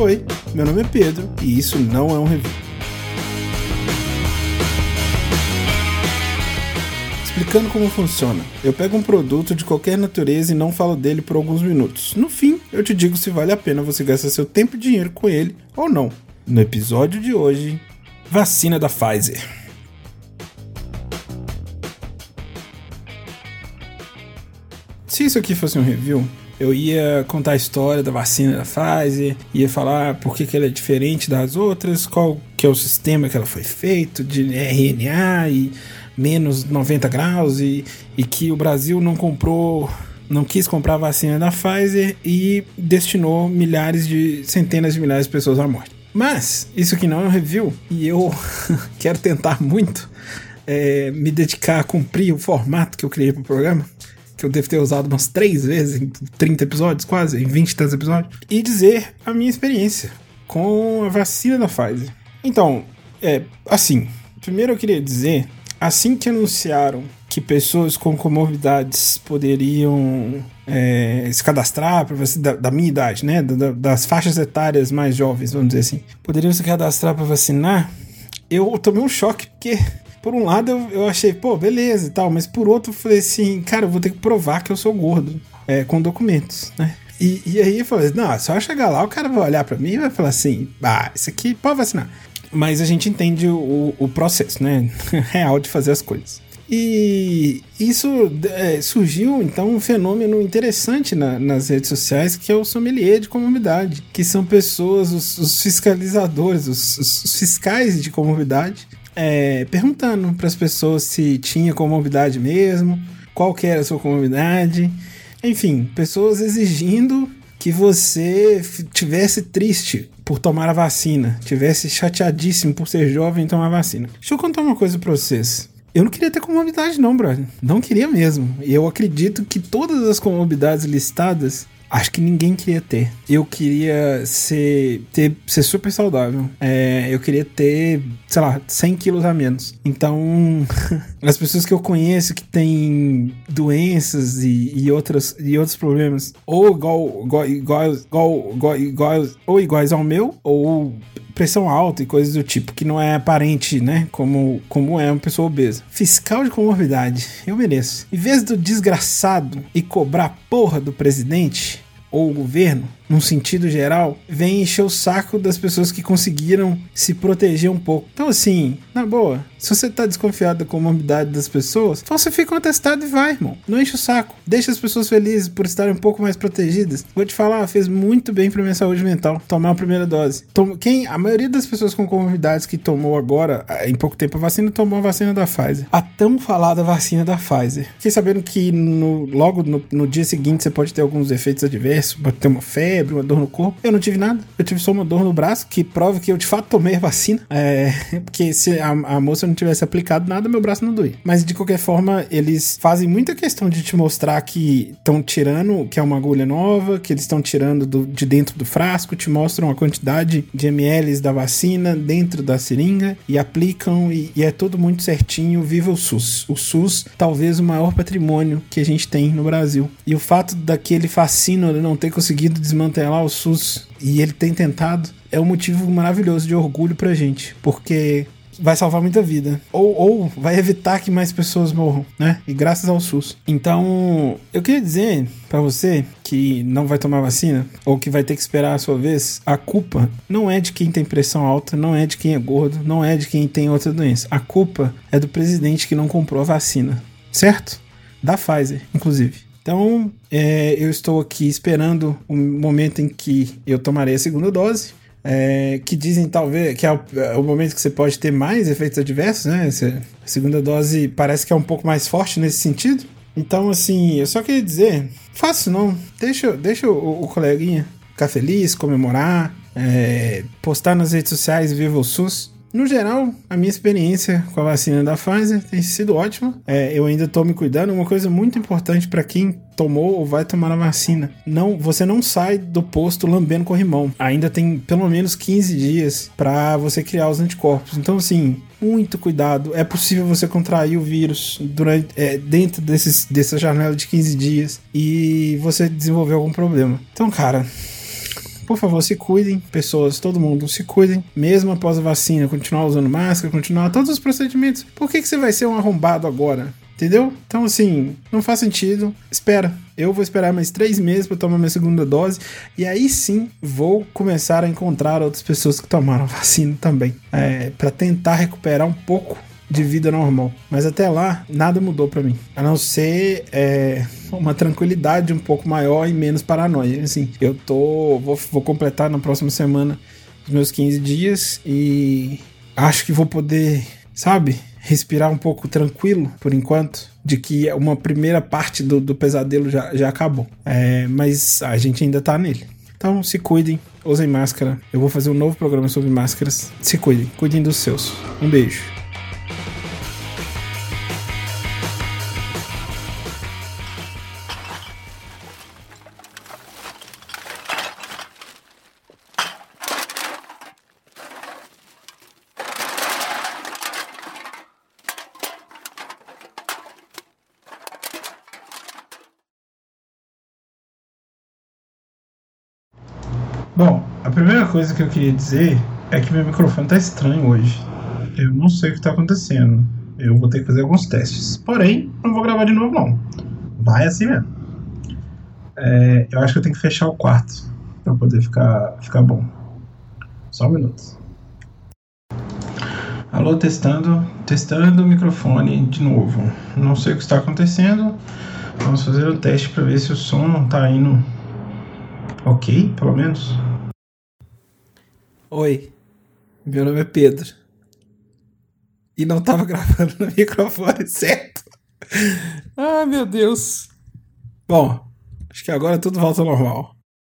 Oi, meu nome é Pedro e isso não é um review. Explicando como funciona. Eu pego um produto de qualquer natureza e não falo dele por alguns minutos. No fim, eu te digo se vale a pena você gastar seu tempo e dinheiro com ele ou não. No episódio de hoje, vacina da Pfizer. Se isso aqui fosse um review, eu ia contar a história da vacina da Pfizer, ia falar por que, que ela é diferente das outras, qual que é o sistema que ela foi feito, de RNA e menos 90 graus, e, e que o Brasil não comprou, não quis comprar a vacina da Pfizer e destinou milhares de, centenas de milhares de pessoas à morte. Mas, isso aqui não é um review, e eu quero tentar muito é, me dedicar a cumprir o formato que eu criei para o programa que eu devo ter usado umas três vezes em 30 episódios, quase, em 20 tantos episódios, e dizer a minha experiência com a vacina da Pfizer. Então, é assim, primeiro eu queria dizer, assim que anunciaram que pessoas com comorbidades poderiam é, se cadastrar da, da, minha idade, né, da, das faixas etárias mais jovens, vamos dizer assim, poderiam se cadastrar para vacinar, eu tomei um choque porque por um lado eu, eu achei, pô, beleza e tal, mas por outro eu falei assim, cara, eu vou ter que provar que eu sou gordo, é, com documentos, né? E, e aí eu falei, não, só chegar lá, o cara vai olhar para mim e vai falar assim, ah, isso aqui pode vacinar. Mas a gente entende o, o processo, né? Real de fazer as coisas. E isso é, surgiu então um fenômeno interessante na, nas redes sociais que é o sommelier de comunidade, que são pessoas, os, os fiscalizadores, os, os, fiscais de comunidade, é, perguntando para as pessoas se tinha comorbidade mesmo, qual que era a sua comorbidade, enfim, pessoas exigindo que você tivesse triste por tomar a vacina, tivesse chateadíssimo por ser jovem e tomar a vacina. Deixa eu contar uma coisa para vocês. Eu não queria ter comorbidade não, brother. Não queria mesmo. E eu acredito que todas as comorbidades listadas acho que ninguém queria ter. Eu queria ser, ter, ser super saudável. É, eu queria ter, sei lá, 100 quilos a menos. Então, as pessoas que eu conheço que têm doenças e, e, outras, e outros problemas, ou igual, igual, igual, igual, igual, igual, ou iguais ao meu, ou pressão alta e coisas do tipo, que não é aparente, né? Como, como é uma pessoa obesa. Fiscal de comorbidade, eu mereço. Em vez do desgraçado e cobrar porra do presidente ou o governo, num sentido geral, vem encher o saco das pessoas que conseguiram se proteger um pouco. Então, assim, na boa, se você tá desconfiado da comorbidade das pessoas, falsifica um atestado e vai, irmão. Não enche o saco. Deixa as pessoas felizes por estarem um pouco mais protegidas. Vou te falar, fez muito bem pra minha saúde mental tomar a primeira dose. Quem, a maioria das pessoas com comorbidades que tomou agora, em pouco tempo, a vacina, tomou a vacina da Pfizer. A tão falada vacina da Pfizer. Fiquei sabendo que no, logo no, no dia seguinte você pode ter alguns efeitos adversos, pode ter uma febre febre, uma dor no corpo. Eu não tive nada. Eu tive só uma dor no braço, que prova que eu de fato tomei a vacina. É, porque se a, a moça não tivesse aplicado nada, meu braço não doía. Mas de qualquer forma, eles fazem muita questão de te mostrar que estão tirando, que é uma agulha nova, que eles estão tirando do, de dentro do frasco, te mostram a quantidade de ml da vacina dentro da seringa e aplicam, e, e é tudo muito certinho. Viva o SUS. O SUS, talvez o maior patrimônio que a gente tem no Brasil. E o fato daquele fascínio não ter conseguido desmantelar desmantelar o SUS e ele tem tentado, é um motivo maravilhoso de orgulho pra gente, porque vai salvar muita vida. Ou, ou vai evitar que mais pessoas morram, né? E graças ao SUS. Então, eu queria dizer para você que não vai tomar vacina ou que vai ter que esperar a sua vez, a culpa não é de quem tem pressão alta, não é de quem é gordo, não é de quem tem outra doença. A culpa é do presidente que não comprou a vacina, certo? Da Pfizer, inclusive. Então, é, eu estou aqui esperando o momento em que eu tomarei a segunda dose. É, que dizem talvez que é o, é o, momento que você pode ter mais efeitos adversos, né? Essa segunda dose parece que é um pouco mais forte nesse sentido. Então, assim, eu só queria dizer, faço não, deixa, deixa o, o coleguinha ficar feliz, comemorar, é, postar nas redes sociais Viva o SUS. No geral, a minha experiência com a vacina da Pfizer tem sido ótima. É, eu ainda estou me cuidando. Uma coisa muito importante para quem tomou ou vai tomar a vacina, não, você não sai do posto lambendo corrimão. Ainda tem pelo menos 15 dias para você criar os anticorpos. Então, assim, muito cuidado. É possível você contrair o vírus durante, é, dentro desses, dessa janela de 15 dias e você desenvolver algum problema. Então, cara, por favor, se cuidem, pessoas, todo mundo, se cuidem, mesmo após a vacina, continuar usando máscara, continuar todos os procedimentos. Por que, que você vai ser um arrombado agora? Entendeu? Então, assim, não faz sentido. Espera. Eu vou esperar mais três meses para tomar minha segunda dose. E aí sim vou começar a encontrar outras pessoas que tomaram vacina também. É, para tentar recuperar um pouco de vida normal. Mas até lá, nada mudou para mim. A não ser é, uma tranquilidade um pouco maior e menos paranoia. Assim, eu tô. Vou, vou completar na próxima semana os meus 15 dias e acho que vou poder, sabe? Respirar um pouco tranquilo por enquanto, de que uma primeira parte do, do pesadelo já, já acabou. É, mas a gente ainda tá nele. Então se cuidem, usem máscara. Eu vou fazer um novo programa sobre máscaras. Se cuidem, cuidem dos seus. Um beijo. Bom, a primeira coisa que eu queria dizer é que meu microfone tá estranho hoje. Eu não sei o que tá acontecendo. Eu vou ter que fazer alguns testes. Porém, não vou gravar de novo, não. Vai assim mesmo. É, eu acho que eu tenho que fechar o quarto para poder ficar, ficar bom. Só um minuto. Alô, testando. Testando o microfone de novo. Não sei o que está acontecendo. Vamos fazer o teste para ver se o som tá indo ok, pelo menos. Oi, meu nome é Pedro. E não tava gravando no microfone certo. ah, meu Deus. Bom, acho que agora tudo volta ao normal.